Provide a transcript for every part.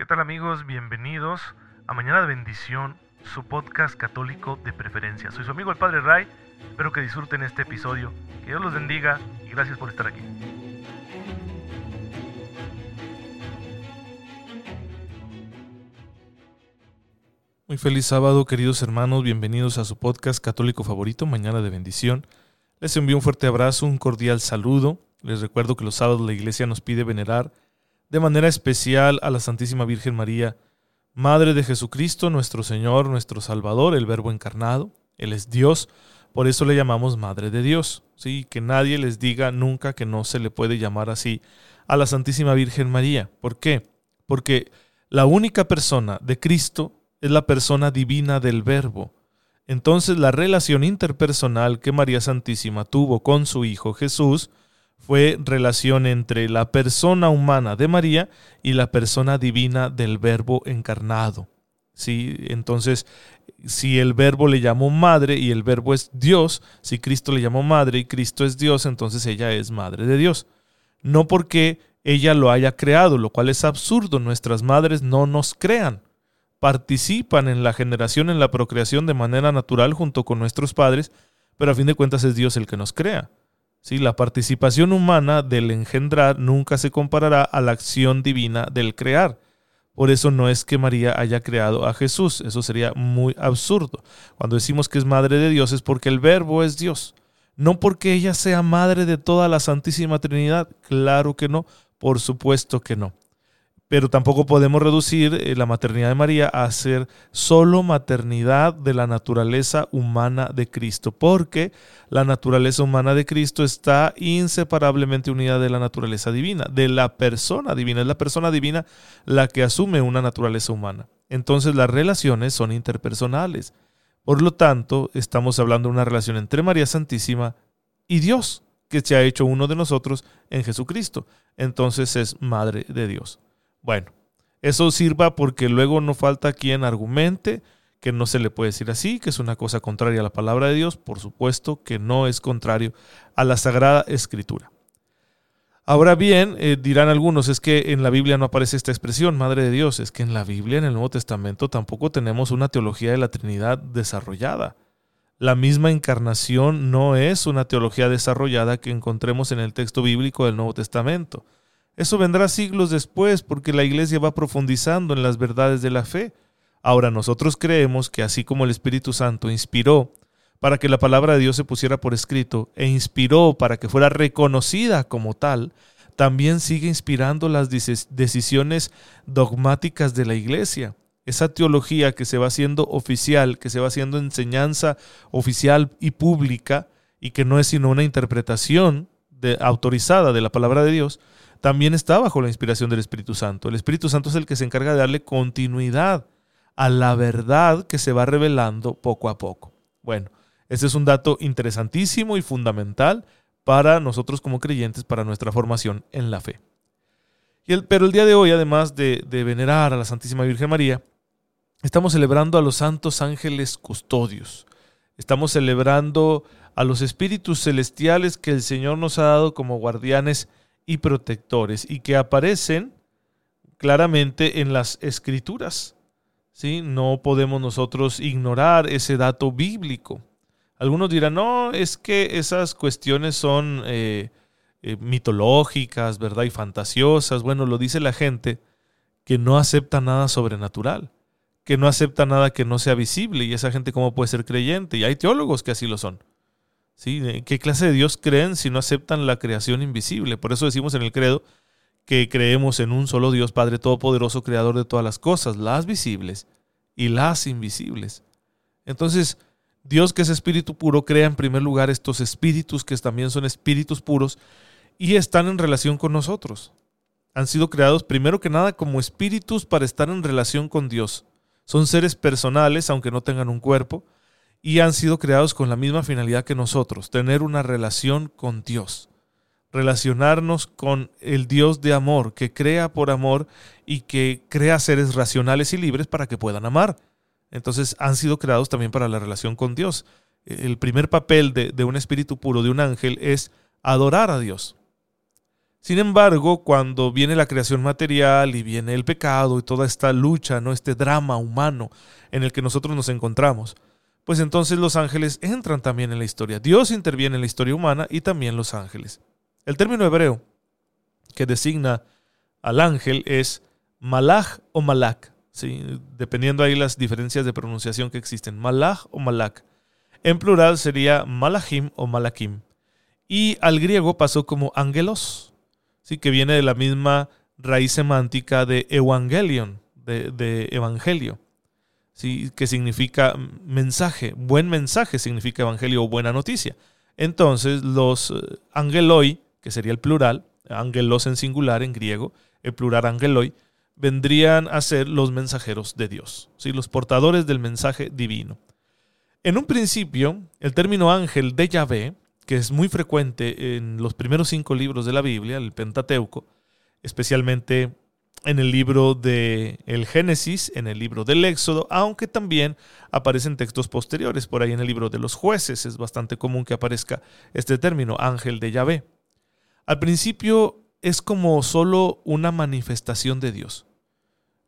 ¿Qué tal amigos? Bienvenidos a Mañana de Bendición, su podcast católico de preferencia. Soy su amigo el Padre Ray, espero que disfruten este episodio, que Dios los bendiga y gracias por estar aquí. Muy feliz sábado, queridos hermanos, bienvenidos a su podcast católico favorito, Mañana de Bendición. Les envío un fuerte abrazo, un cordial saludo. Les recuerdo que los sábados la iglesia nos pide venerar de manera especial a la Santísima Virgen María, Madre de Jesucristo, nuestro Señor, nuestro Salvador, el Verbo encarnado. Él es Dios, por eso le llamamos Madre de Dios. ¿sí? Que nadie les diga nunca que no se le puede llamar así a la Santísima Virgen María. ¿Por qué? Porque la única persona de Cristo es la persona divina del Verbo. Entonces la relación interpersonal que María Santísima tuvo con su Hijo Jesús fue relación entre la persona humana de María y la persona divina del Verbo encarnado. ¿Sí? Entonces, si el Verbo le llamó madre y el Verbo es Dios, si Cristo le llamó madre y Cristo es Dios, entonces ella es madre de Dios. No porque ella lo haya creado, lo cual es absurdo. Nuestras madres no nos crean. Participan en la generación, en la procreación de manera natural junto con nuestros padres, pero a fin de cuentas es Dios el que nos crea. ¿Sí? La participación humana del engendrar nunca se comparará a la acción divina del crear. Por eso no es que María haya creado a Jesús, eso sería muy absurdo. Cuando decimos que es madre de Dios es porque el verbo es Dios, no porque ella sea madre de toda la Santísima Trinidad, claro que no, por supuesto que no pero tampoco podemos reducir eh, la maternidad de María a ser solo maternidad de la naturaleza humana de Cristo, porque la naturaleza humana de Cristo está inseparablemente unida de la naturaleza divina, de la persona divina. Es la persona divina la que asume una naturaleza humana. Entonces las relaciones son interpersonales. Por lo tanto, estamos hablando de una relación entre María Santísima y Dios, que se ha hecho uno de nosotros en Jesucristo. Entonces es Madre de Dios. Bueno, eso sirva porque luego no falta quien argumente que no se le puede decir así, que es una cosa contraria a la palabra de Dios, por supuesto que no es contrario a la Sagrada Escritura. Ahora bien, eh, dirán algunos, es que en la Biblia no aparece esta expresión, Madre de Dios, es que en la Biblia, en el Nuevo Testamento, tampoco tenemos una teología de la Trinidad desarrollada. La misma encarnación no es una teología desarrollada que encontremos en el texto bíblico del Nuevo Testamento. Eso vendrá siglos después porque la iglesia va profundizando en las verdades de la fe. Ahora nosotros creemos que así como el Espíritu Santo inspiró para que la palabra de Dios se pusiera por escrito e inspiró para que fuera reconocida como tal, también sigue inspirando las decisiones dogmáticas de la iglesia. Esa teología que se va haciendo oficial, que se va haciendo enseñanza oficial y pública, y que no es sino una interpretación autorizada de la palabra de Dios, también está bajo la inspiración del Espíritu Santo. El Espíritu Santo es el que se encarga de darle continuidad a la verdad que se va revelando poco a poco. Bueno, ese es un dato interesantísimo y fundamental para nosotros como creyentes, para nuestra formación en la fe. Y el, pero el día de hoy, además de, de venerar a la Santísima Virgen María, estamos celebrando a los santos ángeles custodios. Estamos celebrando a los espíritus celestiales que el Señor nos ha dado como guardianes y protectores y que aparecen claramente en las escrituras. ¿sí? No podemos nosotros ignorar ese dato bíblico. Algunos dirán, no, es que esas cuestiones son eh, eh, mitológicas, ¿verdad? Y fantasiosas. Bueno, lo dice la gente que no acepta nada sobrenatural, que no acepta nada que no sea visible. Y esa gente, ¿cómo puede ser creyente? Y hay teólogos que así lo son. ¿Qué clase de Dios creen si no aceptan la creación invisible? Por eso decimos en el credo que creemos en un solo Dios, Padre Todopoderoso, Creador de todas las cosas, las visibles y las invisibles. Entonces, Dios que es espíritu puro crea en primer lugar estos espíritus que también son espíritus puros y están en relación con nosotros. Han sido creados primero que nada como espíritus para estar en relación con Dios. Son seres personales, aunque no tengan un cuerpo, y han sido creados con la misma finalidad que nosotros, tener una relación con Dios, relacionarnos con el Dios de amor, que crea por amor y que crea seres racionales y libres para que puedan amar. Entonces han sido creados también para la relación con Dios. El primer papel de, un espíritu puro, de un ángel, es adorar a Dios. Sin embargo, cuando viene la creación material y viene el pecado y toda esta lucha, ¿no? este drama humano en el que nosotros nos encontramos, pues entonces los ángeles entran también en la historia. Dios interviene en la historia humana y también los ángeles. El término hebreo que designa al ángel es malach o malak, dependiendo ahí las diferencias de pronunciación que existen, malach o malak. En plural sería malachim o malakim. Y al griego pasó como angelos, ¿sí? que viene de la misma raíz semántica de evangelion, de, evangelio, ¿sí? que significa mensaje, buen mensaje significa evangelio o buena noticia. Entonces los eh, angeloi, que sería el plural, angelos en singular en griego, el plural angeloi, vendrían a ser los mensajeros de Dios, ¿sí? los portadores del mensaje divino. En un principio, el término ángel de Yahvé, que es muy frecuente en los primeros cinco libros de la Biblia, el Pentateuco, especialmente en el libro de el Génesis, en el libro del Éxodo, aunque también aparecen textos posteriores, por ahí en el libro de los jueces es bastante común que aparezca este término, ángel de Yahvé. Al principio es como solo una manifestación de Dios.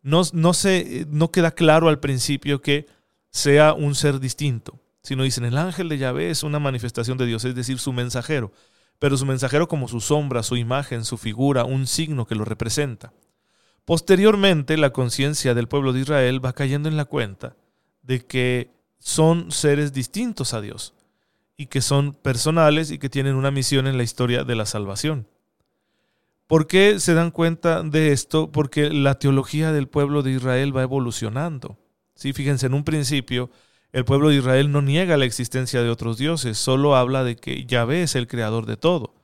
No, no, se, no queda claro al principio que sea un ser distinto, sino dicen el ángel de Yahvé es una manifestación de Dios, es decir, su mensajero, pero su mensajero como su sombra, su imagen, su figura, un signo que lo representa. Posteriormente, la conciencia del pueblo de Israel va cayendo en la cuenta de que son seres distintos a Dios y que son personales y que tienen una misión en la historia de la salvación. ¿Por qué se dan cuenta de esto? Porque la teología del pueblo de Israel va evolucionando. Sí, fíjense, en un principio el pueblo de Israel no niega la existencia de otros dioses, solo habla de que Yahvé es el creador de todo.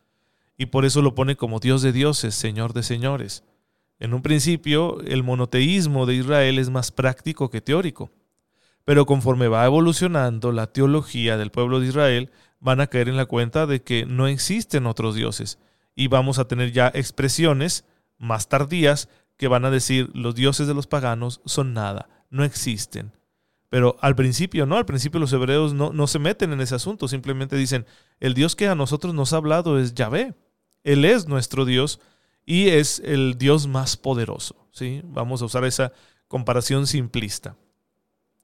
Y por eso lo pone como Dios de dioses, Señor de señores. En un principio, el monoteísmo de Israel es más práctico que teórico. Pero conforme va evolucionando la teología del pueblo de Israel, van a caer en la cuenta de que no existen otros dioses. Y vamos a tener ya expresiones más tardías que van a decir los dioses de los paganos son nada, no existen. Pero al principio no, al principio los hebreos no, no se meten en ese asunto, simplemente dicen, el Dios que a nosotros nos ha hablado es Yahvé, Él es nuestro Dios y es el Dios más poderoso. ¿sí? Vamos a usar esa comparación simplista.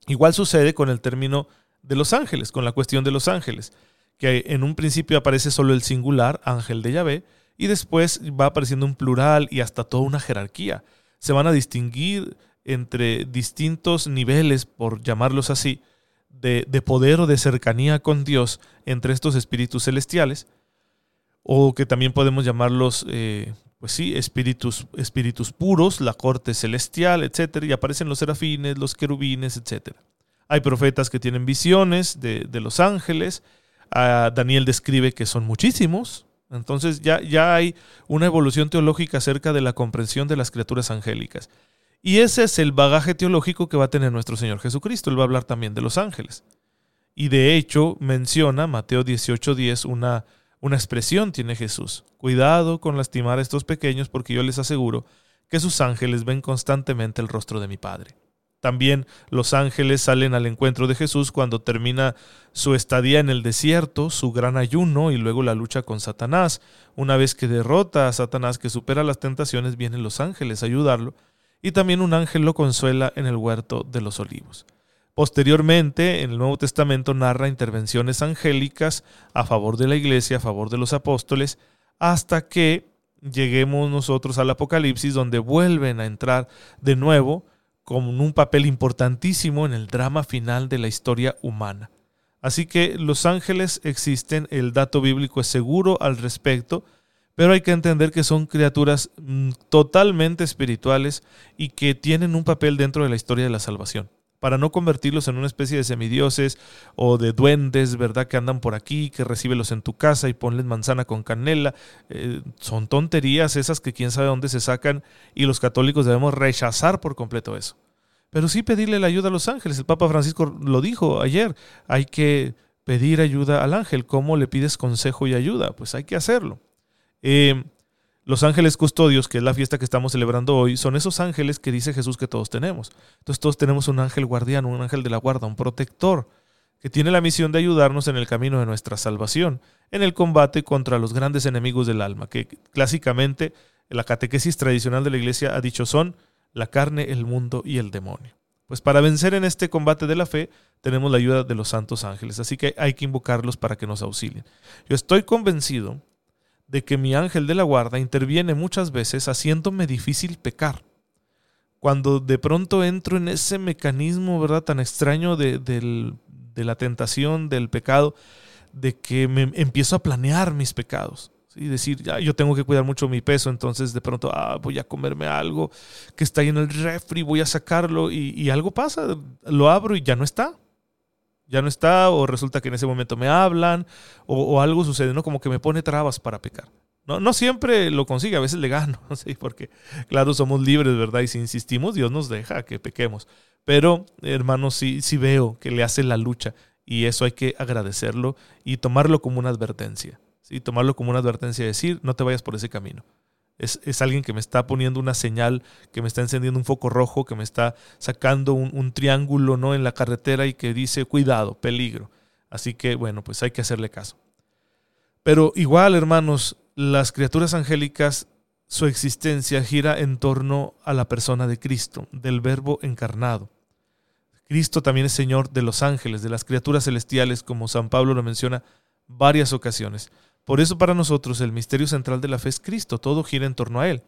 Igual sucede con el término de los ángeles, con la cuestión de los ángeles, que en un principio aparece solo el singular, ángel de Yahvé, y después va apareciendo un plural y hasta toda una jerarquía. Se van a distinguir entre distintos niveles, por llamarlos así, de, poder o de cercanía con Dios entre estos espíritus celestiales, o que también podemos llamarlos eh, pues sí, espíritus, espíritus puros, la corte celestial, etc. Y aparecen los serafines, los querubines, etc. Hay profetas que tienen visiones de, los ángeles. Daniel describe que son muchísimos. Entonces ya, ya hay una evolución teológica acerca de la comprensión de las criaturas angélicas. Y ese es el bagaje teológico que va a tener nuestro Señor Jesucristo. Él va a hablar también de los ángeles. Y de hecho menciona Mateo 18:10 una una expresión tiene Jesús. Cuidado con lastimar a estos pequeños porque yo les aseguro que sus ángeles ven constantemente el rostro de mi Padre. También los ángeles salen al encuentro de Jesús cuando termina su estadía en el desierto, su gran ayuno y luego la lucha con Satanás. Una vez que derrota a Satanás, que supera las tentaciones, vienen los ángeles a ayudarlo y también un ángel lo consuela en el huerto de los olivos. Posteriormente, en el Nuevo Testamento narra intervenciones angélicas a favor de la iglesia, a favor de los apóstoles, hasta que lleguemos nosotros al Apocalipsis, donde vuelven a entrar de nuevo con un papel importantísimo en el drama final de la historia humana. Así que los ángeles existen, el dato bíblico es seguro al respecto, pero hay que entender que son criaturas mm, totalmente espirituales y que tienen un papel dentro de la historia de la salvación para no convertirlos en una especie de semidioses o de duendes, ¿verdad? Que andan por aquí, que recíbelos en tu casa y ponles manzana con canela. Eh, son tonterías esas que quién sabe dónde se sacan y los católicos debemos rechazar por completo eso. Pero sí pedirle la ayuda a los ángeles. El Papa Francisco lo dijo ayer. Hay que pedir ayuda al ángel. ¿Cómo le pides consejo y ayuda? Pues hay que hacerlo. Eh, los ángeles custodios, que es la fiesta que estamos celebrando hoy, son esos ángeles que dice Jesús que todos tenemos. Entonces todos tenemos un ángel guardián, un ángel de la guarda, un protector. que tiene la misión de ayudarnos en el camino de nuestra salvación, en el combate contra los grandes enemigos del alma, que clásicamente la catequesis tradicional de la Iglesia ha dicho son la carne, el mundo y el demonio. Pues para vencer en este combate de la fe tenemos la ayuda de los santos ángeles, así que hay que invocarlos para que nos auxilien. Yo estoy convencido de que mi ángel de la guarda interviene muchas veces haciéndome difícil pecar. Cuando de pronto entro en ese mecanismo, ¿verdad?, tan extraño de, de la tentación, del pecado, de que me empiezo a planear mis pecados y decir, ya, yo tengo que cuidar mucho mi peso, entonces de pronto, ah, voy a comerme algo que está ahí en el refri, voy a sacarlo y, algo pasa, lo abro y ya no está. Ya no está, o resulta que en ese momento me hablan, o, algo sucede, ¿no? Como que me pone trabas para pecar. No, no siempre lo consigue, a veces le gano, ¿sí? porque claro, somos libres, ¿verdad? Y si insistimos, Dios nos deja que pequemos. Pero, hermanos, sí, sí veo que le hace la lucha y eso hay que agradecerlo y tomarlo como una advertencia y tomarlo como una advertencia, decir, no te vayas por ese camino. Es, alguien que me está poniendo una señal, que me está encendiendo un foco rojo, que me está sacando un, triángulo ¿no? en la carretera y que dice, cuidado, peligro. Así que, bueno, pues hay que hacerle caso. Pero igual, hermanos, las criaturas angélicas, su existencia gira en torno a la persona de Cristo, del Verbo encarnado. Cristo también es Señor de los ángeles, de las criaturas celestiales, como San Pablo lo menciona varias ocasiones. Por eso para nosotros el misterio central de la fe es Cristo, todo gira en torno a Él.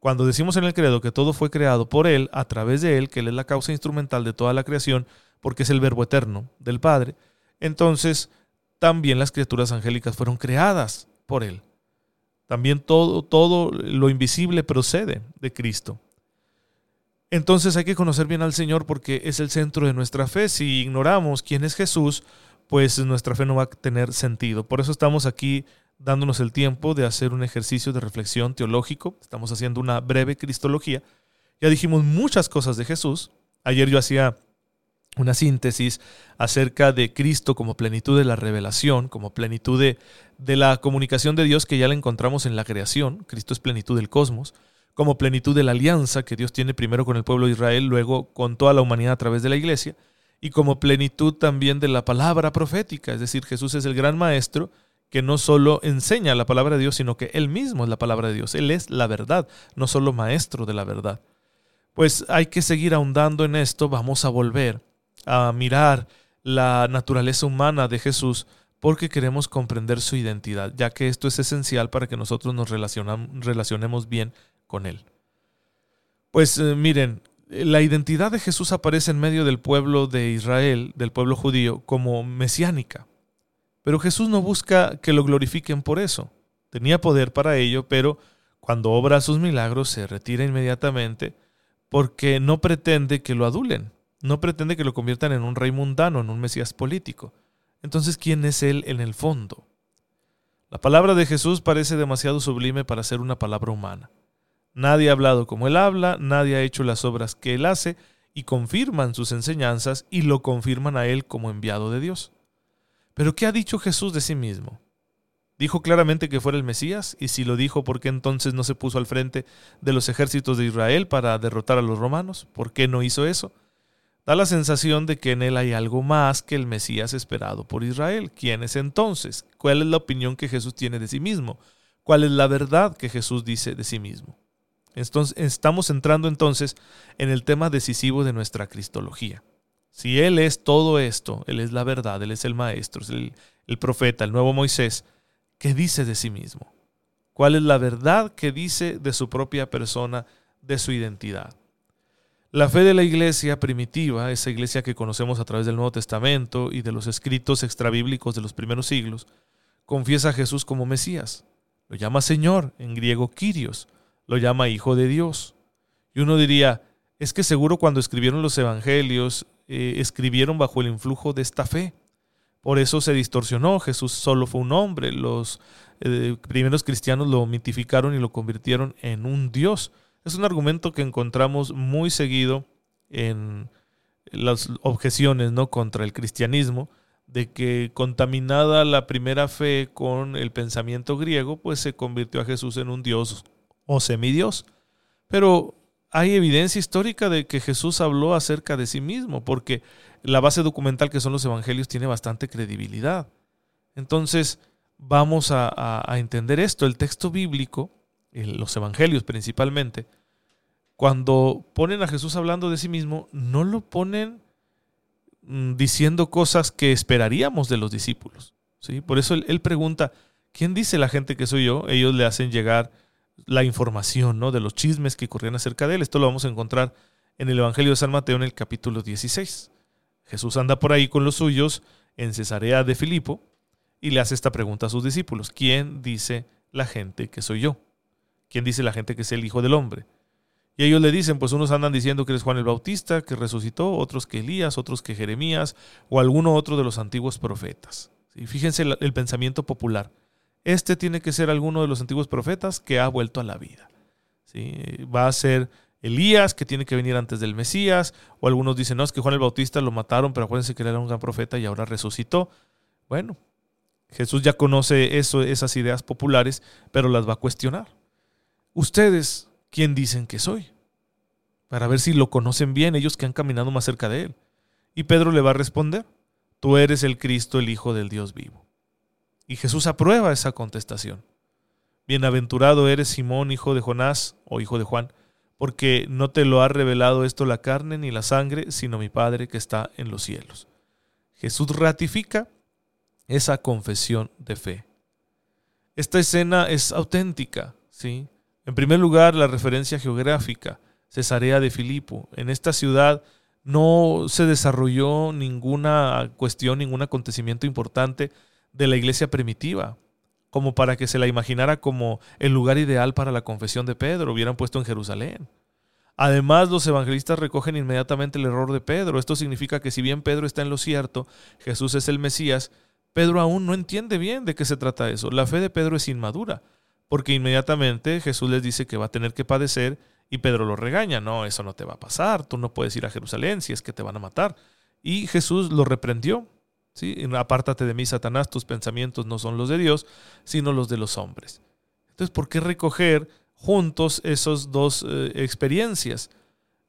Cuando decimos en el credo que todo fue creado por Él, a través de Él, que Él es la causa instrumental de toda la creación, porque es el verbo eterno del Padre, entonces también las criaturas angélicas fueron creadas por Él. También todo, todo lo invisible procede de Cristo. Entonces hay que conocer bien al Señor porque es el centro de nuestra fe. Si ignoramos quién es Jesús, pues nuestra fe no va a tener sentido. Por eso estamos aquí dándonos el tiempo de hacer un ejercicio de reflexión teológico. Estamos haciendo una breve cristología. Ya dijimos muchas cosas de Jesús. Ayer yo hacía una síntesis acerca de Cristo como plenitud de la revelación, como plenitud de, la comunicación de Dios que ya la encontramos en la creación. Cristo es plenitud del cosmos, como plenitud de la alianza que Dios tiene primero con el pueblo de Israel, luego con toda la humanidad a través de la iglesia y como plenitud también de la palabra profética. Es decir, Jesús es el gran maestro que no solo enseña la palabra de Dios, sino que Él mismo es la palabra de Dios. Él es la verdad, no solo maestro de la verdad. Pues hay que seguir ahondando en esto, vamos a volver a mirar la naturaleza humana de Jesús porque queremos comprender su identidad, ya que esto es esencial para que nosotros nos relacionemos bien con Él. Pues eh, miren, la identidad de Jesús aparece en medio del pueblo de Israel, del pueblo judío, como mesiánica. Pero Jesús no busca que lo glorifiquen por eso. Tenía poder para ello, pero cuando obra sus milagros se retira inmediatamente porque no pretende que lo adulen, no pretende que lo conviertan en un rey mundano, en un mesías político. Entonces, ¿quién es él en el fondo? La palabra de Jesús parece demasiado sublime para ser una palabra humana. Nadie ha hablado como él habla, nadie ha hecho las obras que él hace, y confirman sus enseñanzas y lo confirman a él como enviado de Dios. Pero ¿qué ha dicho Jesús de sí mismo? ¿Dijo claramente que fuera el Mesías? Y si lo dijo, ¿por qué entonces no se puso al frente de los ejércitos de Israel para derrotar a los romanos? ¿Por qué no hizo eso? Da la sensación de que en él hay algo más que el Mesías esperado por Israel. ¿Quién es entonces? ¿Cuál es la opinión que Jesús tiene de sí mismo? ¿Cuál es la verdad que Jesús dice de sí mismo? Estamos entrando entonces en el tema decisivo de nuestra cristología. Si Él es todo esto, Él es la verdad, Él es el Maestro, es el, el profeta, el nuevo Moisés, ¿qué dice de sí mismo? ¿Cuál es la verdad que dice de su propia persona, de su identidad? La fe de la iglesia primitiva, esa iglesia que conocemos a través del Nuevo Testamento y de los escritos extrabíblicos de los primeros siglos, confiesa a Jesús como Mesías. Lo llama Señor, en griego Kyrios, lo llama Hijo de Dios. Y uno diría, es que seguro cuando escribieron los evangelios, eh, escribieron bajo el influjo de esta fe. Por eso se distorsionó, Jesús solo fue un hombre, los eh, primeros cristianos lo mitificaron y lo convirtieron en un Dios. Es un argumento que encontramos muy seguido en las objeciones ¿no? contra el cristianismo, de que contaminada la primera fe con el pensamiento griego, pues se convirtió a Jesús en un Dios o semidios. Pero hay evidencia histórica de que Jesús habló acerca de sí mismo, porque la base documental que son los evangelios tiene bastante credibilidad. Entonces, vamos a, entender esto. El texto bíblico, los evangelios principalmente, cuando ponen a Jesús hablando de sí mismo, no lo ponen mm, diciendo cosas que esperaríamos de los discípulos. ¿sí? Por eso él, pregunta, ¿quién dice la gente que soy yo? Ellos le hacen llegar la información ¿no? de los chismes que corrían acerca de él. Esto lo vamos a encontrar en el Evangelio de San Mateo en el capítulo 16. Jesús anda por ahí con los suyos en Cesarea de Filipo y le hace esta pregunta a sus discípulos. ¿Quién dice la gente que soy yo? ¿Quién dice la gente que es el Hijo del Hombre? Y ellos le dicen, pues unos andan diciendo que eres Juan el Bautista, que resucitó, otros que Elías, otros que Jeremías o alguno otro de los antiguos profetas. Y fíjense el, pensamiento popular. Este tiene que ser alguno de los antiguos profetas que ha vuelto a la vida. ¿Sí? Va a ser Elías, que tiene que venir antes del Mesías, o algunos dicen, no, es que Juan el Bautista lo mataron, pero acuérdense que él era un gran profeta y ahora resucitó. Bueno, Jesús ya conoce eso, esas ideas populares, pero las va a cuestionar. Ustedes quién dicen que soy, para ver si lo conocen bien ellos que han caminado más cerca de él. Y Pedro le va a responder, tú eres el Cristo, el Hijo del Dios vivo. Y Jesús aprueba esa contestación. Bienaventurado eres Simón, hijo de Jonás o hijo de Juan, porque no te lo ha revelado esto la carne ni la sangre, sino mi Padre que está en los cielos. Jesús ratifica esa confesión de fe. Esta escena es auténtica, ¿sí? En primer lugar, la referencia geográfica, Cesarea de Filipo. En esta ciudad no se desarrolló ninguna cuestión, ningún acontecimiento importante de la iglesia primitiva, como para que se la imaginara como el lugar ideal para la confesión de Pedro, hubieran puesto en Jerusalén. Además, los evangelistas recogen inmediatamente el error de Pedro. Esto significa que si bien Pedro está en lo cierto, Jesús es el Mesías, Pedro aún no entiende bien de qué se trata eso. La fe de Pedro es inmadura porque inmediatamente Jesús les dice que va a tener que padecer y Pedro lo regaña, no, eso no te va a pasar, tú no puedes ir a Jerusalén si es que te van a matar. Y Jesús lo reprendió, ¿sí? apártate de mí, Satanás, tus pensamientos no son los de Dios, sino los de los hombres. Entonces, ¿por qué recoger juntos esas dos eh, experiencias?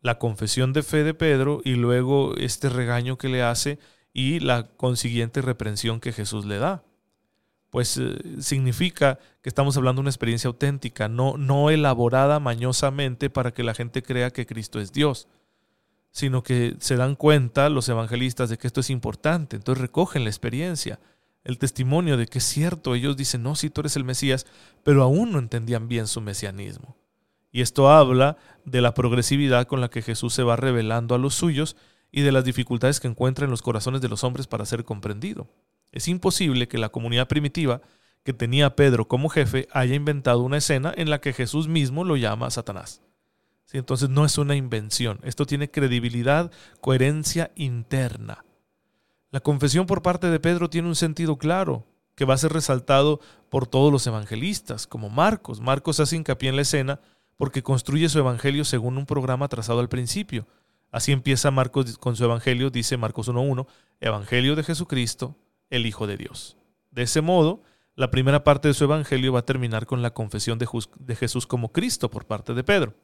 La confesión de fe de Pedro y luego este regaño que le hace y la consiguiente reprensión que Jesús le da pues eh, significa que estamos hablando de una experiencia auténtica, no, no elaborada mañosamente para que la gente crea que Cristo es Dios, sino que se dan cuenta los evangelistas de que esto es importante, entonces recogen la experiencia, el testimonio de que es cierto, ellos dicen, no, sí, tú eres el Mesías, pero aún no entendían bien su mesianismo. Y esto habla de la progresividad con la que Jesús se va revelando a los suyos y de las dificultades que encuentra en los corazones de los hombres para ser comprendido. Es imposible que la comunidad primitiva que tenía a Pedro como jefe haya inventado una escena en la que Jesús mismo lo llama Satanás. Entonces no es una invención, esto tiene credibilidad, coherencia interna. La confesión por parte de Pedro tiene un sentido claro, que va a ser resaltado por todos los evangelistas, como Marcos. Marcos hace hincapié en la escena porque construye su evangelio según un programa trazado al principio. Así empieza Marcos con su evangelio, dice Marcos 1.1, Evangelio de Jesucristo, el Hijo de Dios. De ese modo, la primera parte de su evangelio va a terminar con la confesión de, Jesús como Cristo por parte de Pedro.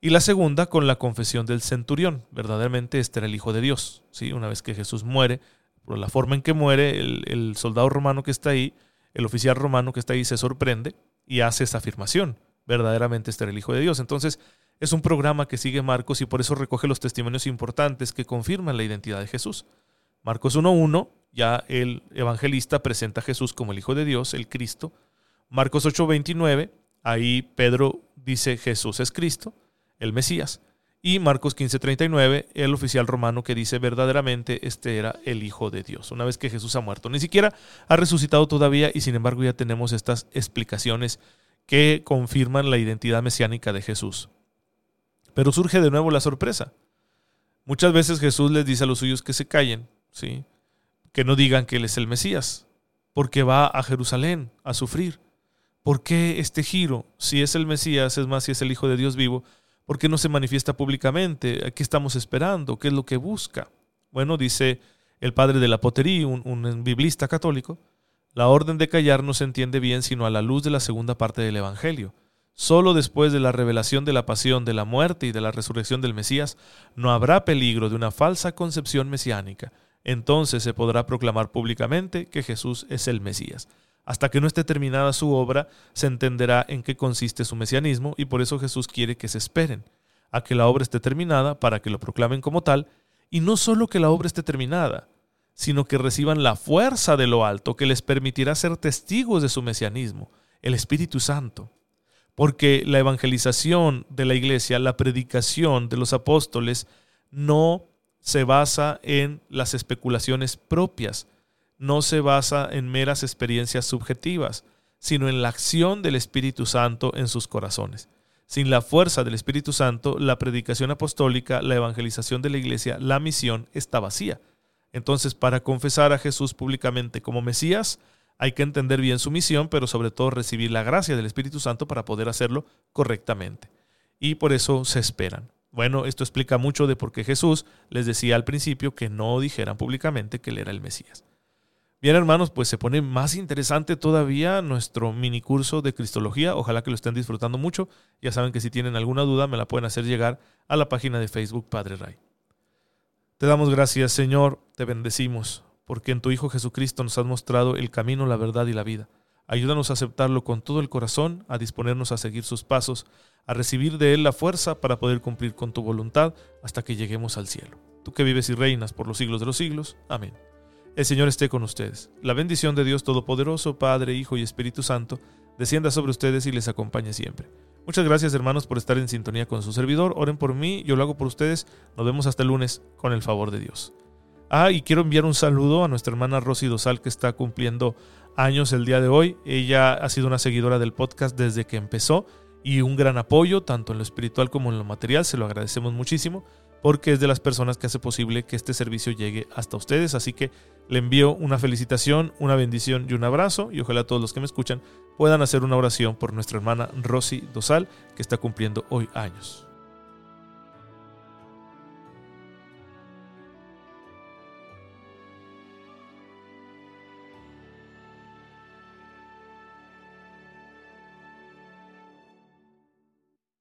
Y la segunda con la confesión del centurión. Verdaderamente este era el Hijo de Dios. ¿sí? Una vez que Jesús muere, por la forma en que muere, el, soldado romano que está ahí, el oficial romano que está ahí se sorprende y hace esa afirmación. Verdaderamente este era el Hijo de Dios. Entonces, es un programa que sigue Marcos y por eso recoge los testimonios importantes que confirman la identidad de Jesús. Marcos 1.1 ya el evangelista presenta a Jesús como el Hijo de Dios, el Cristo. Marcos 8:29, ahí Pedro dice Jesús es Cristo, el Mesías. Y Marcos 15:39, el oficial romano que dice verdaderamente este era el Hijo de Dios, una vez que Jesús ha muerto. Ni siquiera ha resucitado todavía y sin embargo ya tenemos estas explicaciones que confirman la identidad mesiánica de Jesús. Pero surge de nuevo la sorpresa. Muchas veces Jesús les dice a los suyos que se callen, ¿sí? que no digan que Él es el Mesías, porque va a Jerusalén a sufrir. ¿Por qué este giro? Si es el Mesías, es más, si es el Hijo de Dios vivo, ¿por qué no se manifiesta públicamente? ¿Qué estamos esperando? ¿Qué es lo que busca? Bueno, dice el padre de la potería, un, un biblista católico, la orden de callar no se entiende bien sino a la luz de la segunda parte del Evangelio. Solo después de la revelación de la pasión, de la muerte y de la resurrección del Mesías, no habrá peligro de una falsa concepción mesiánica. Entonces se podrá proclamar públicamente que Jesús es el Mesías. Hasta que no esté terminada su obra, se entenderá en qué consiste su mesianismo y por eso Jesús quiere que se esperen a que la obra esté terminada para que lo proclamen como tal, y no solo que la obra esté terminada, sino que reciban la fuerza de lo alto que les permitirá ser testigos de su mesianismo, el Espíritu Santo. Porque la evangelización de la iglesia, la predicación de los apóstoles, no se basa en las especulaciones propias, no se basa en meras experiencias subjetivas, sino en la acción del Espíritu Santo en sus corazones. Sin la fuerza del Espíritu Santo, la predicación apostólica, la evangelización de la iglesia, la misión está vacía. Entonces, para confesar a Jesús públicamente como Mesías, hay que entender bien su misión, pero sobre todo recibir la gracia del Espíritu Santo para poder hacerlo correctamente. Y por eso se esperan. Bueno, esto explica mucho de por qué Jesús les decía al principio que no dijeran públicamente que él era el Mesías. Bien, hermanos, pues se pone más interesante todavía nuestro mini curso de Cristología. Ojalá que lo estén disfrutando mucho. Ya saben que si tienen alguna duda me la pueden hacer llegar a la página de Facebook Padre Ray. Te damos gracias, Señor, te bendecimos, porque en tu Hijo Jesucristo nos has mostrado el camino, la verdad y la vida. Ayúdanos a aceptarlo con todo el corazón, a disponernos a seguir sus pasos, a recibir de Él la fuerza para poder cumplir con tu voluntad hasta que lleguemos al cielo. Tú que vives y reinas por los siglos de los siglos. Amén. El Señor esté con ustedes. La bendición de Dios Todopoderoso, Padre, Hijo y Espíritu Santo, descienda sobre ustedes y les acompañe siempre. Muchas gracias hermanos por estar en sintonía con su servidor. Oren por mí, yo lo hago por ustedes. Nos vemos hasta el lunes con el favor de Dios. Ah, y quiero enviar un saludo a nuestra hermana Rosy Dosal que está cumpliendo años el día de hoy. Ella ha sido una seguidora del podcast desde que empezó y un gran apoyo tanto en lo espiritual como en lo material. Se lo agradecemos muchísimo porque es de las personas que hace posible que este servicio llegue hasta ustedes. Así que le envío una felicitación, una bendición y un abrazo y ojalá todos los que me escuchan puedan hacer una oración por nuestra hermana Rosy Dosal que está cumpliendo hoy años.